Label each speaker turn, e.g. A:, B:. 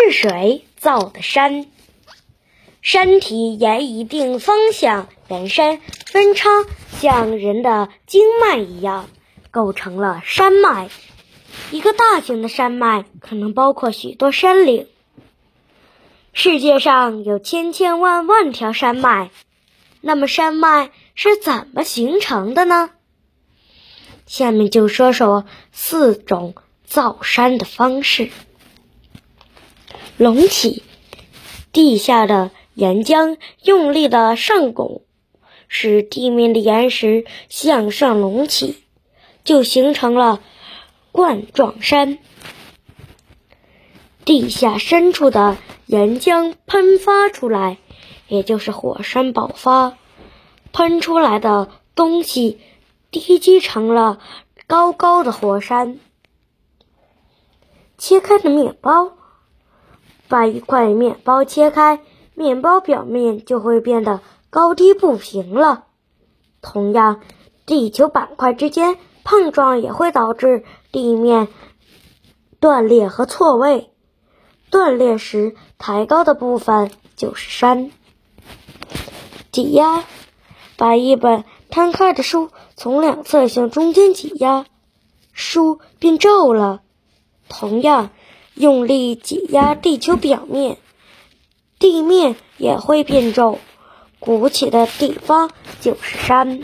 A: 是水造的山，山体沿一定方向延伸分叉，像人的经脉一样，构成了山脉。一个大型的山脉可能包括许多山岭。世界上有千千万万条山脉，那么山脉是怎么形成的呢？下面就说说四种造山的方式。隆起，地下的岩浆用力的上拱，使地面的岩石向上隆起，就形成了。冠状山，地下深处的岩浆喷发出来，也就是火山爆发，喷出来的东西堆积成了高高的火山。切开的面包，把一块面包切开，面包表面就会变得高低不平了。同样，地球板块之间。碰撞也会导致地面断裂和错位，断裂时抬高的部分就是山。挤压，把一本摊开的书从两侧向中间挤压，书变皱了。同样，用力挤压地球表面，地面也会变皱，鼓起的地方就是山。